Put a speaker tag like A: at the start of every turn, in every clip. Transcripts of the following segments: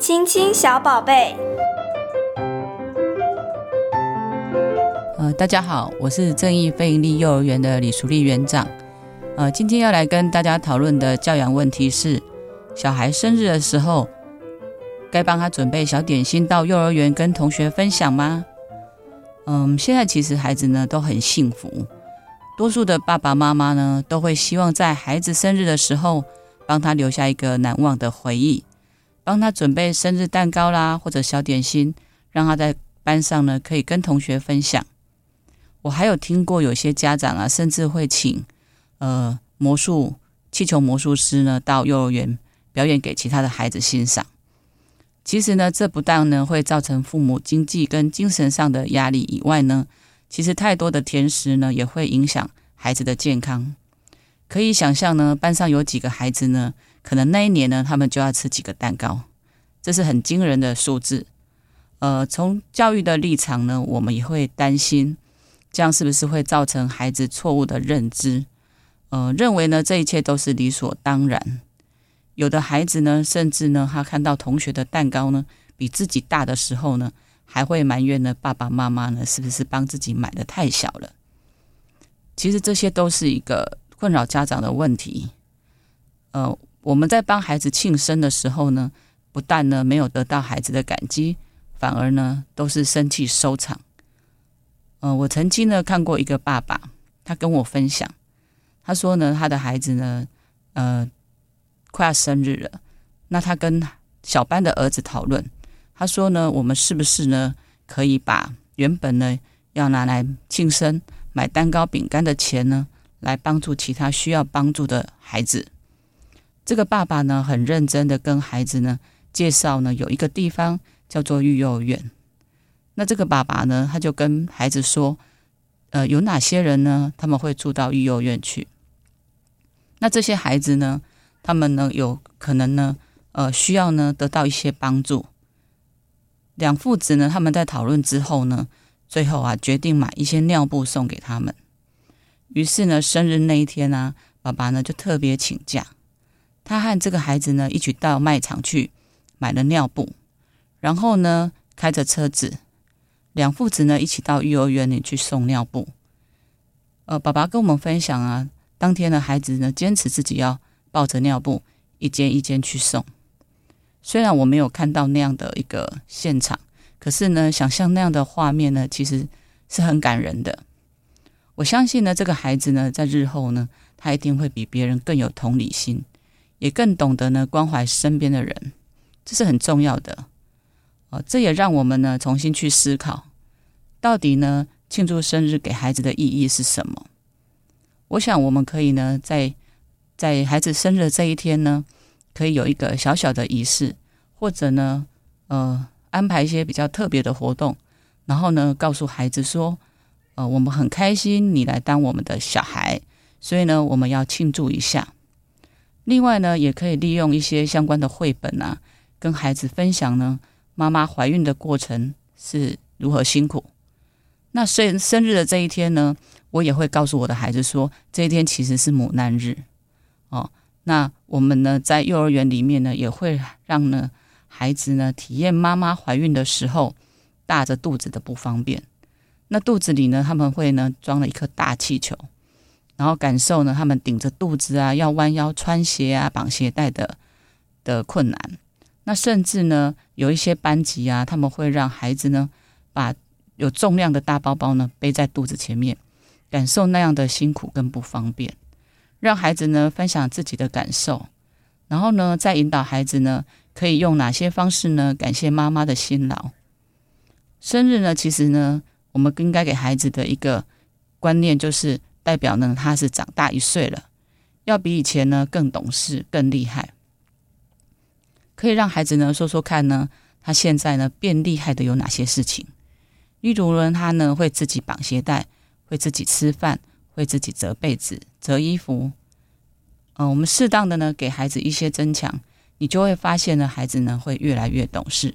A: 亲亲小宝贝。
B: 呃，大家好，我是正义非营利幼儿园的李淑丽园长。呃，今天要来跟大家讨论的教养问题是：小孩生日的时候，该帮他准备小点心到幼儿园跟同学分享吗？嗯，现在其实孩子呢都很幸福，多数的爸爸妈妈呢都会希望在孩子生日的时候帮他留下一个难忘的回忆，帮他准备生日蛋糕啦或者小点心，让他在班上呢可以跟同学分享。我还有听过有些家长啊，甚至会请呃魔术气球魔术师呢到幼儿园表演给其他的孩子欣赏。其实呢，这不但呢会造成父母经济跟精神上的压力以外呢，其实太多的甜食呢也会影响孩子的健康。可以想象呢，班上有几个孩子呢，可能那一年呢他们就要吃几个蛋糕，这是很惊人的数字。呃，从教育的立场呢，我们也会担心。这样是不是会造成孩子错误的认知？呃，认为呢这一切都是理所当然。有的孩子呢，甚至呢，他看到同学的蛋糕呢比自己大的时候呢，还会埋怨呢爸爸妈妈呢是不是帮自己买的太小了？其实这些都是一个困扰家长的问题。呃，我们在帮孩子庆生的时候呢，不但呢没有得到孩子的感激，反而呢都是生气收场。嗯、呃，我曾经呢看过一个爸爸，他跟我分享，他说呢，他的孩子呢，呃，快要生日了，那他跟小班的儿子讨论，他说呢，我们是不是呢可以把原本呢要拿来庆生买蛋糕饼干的钱呢，来帮助其他需要帮助的孩子？这个爸爸呢很认真的跟孩子呢介绍呢，有一个地方叫做育幼院。那这个爸爸呢，他就跟孩子说，呃，有哪些人呢？他们会住到育幼院去。那这些孩子呢，他们呢，有可能呢，呃，需要呢得到一些帮助。两父子呢，他们在讨论之后呢，最后啊，决定买一些尿布送给他们。于是呢，生日那一天呢，爸爸呢就特别请假，他和这个孩子呢一起到卖场去买了尿布，然后呢，开着车子。两父子呢一起到幼儿园里去送尿布。呃，爸爸跟我们分享啊，当天的孩子呢坚持自己要抱着尿布一间一间去送。虽然我没有看到那样的一个现场，可是呢，想象那样的画面呢，其实是很感人的。我相信呢，这个孩子呢，在日后呢，他一定会比别人更有同理心，也更懂得呢关怀身边的人，这是很重要的。哦，这也让我们呢重新去思考，到底呢庆祝生日给孩子的意义是什么？我想我们可以呢在在孩子生日的这一天呢，可以有一个小小的仪式，或者呢呃安排一些比较特别的活动，然后呢告诉孩子说，呃我们很开心你来当我们的小孩，所以呢我们要庆祝一下。另外呢也可以利用一些相关的绘本啊，跟孩子分享呢。妈妈怀孕的过程是如何辛苦？那生生日的这一天呢，我也会告诉我的孩子说，这一天其实是母难日哦。那我们呢，在幼儿园里面呢，也会让呢孩子呢体验妈妈怀孕的时候大着肚子的不方便。那肚子里呢，他们会呢装了一颗大气球，然后感受呢他们顶着肚子啊，要弯腰穿鞋啊、绑鞋带的的困难。那甚至呢，有一些班级啊，他们会让孩子呢，把有重量的大包包呢背在肚子前面，感受那样的辛苦跟不方便，让孩子呢分享自己的感受，然后呢再引导孩子呢，可以用哪些方式呢感谢妈妈的辛劳。生日呢，其实呢，我们应该给孩子的一个观念就是，代表呢他是长大一岁了，要比以前呢更懂事、更厉害。可以让孩子呢说说看呢，他现在呢变厉害的有哪些事情？例如呢，他呢会自己绑鞋带，会自己吃饭，会自己折被子、折衣服。嗯、我们适当的呢给孩子一些增强，你就会发现呢，孩子呢会越来越懂事，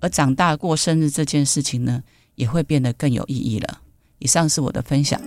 B: 而长大过生日这件事情呢，也会变得更有意义了。以上是我的分享。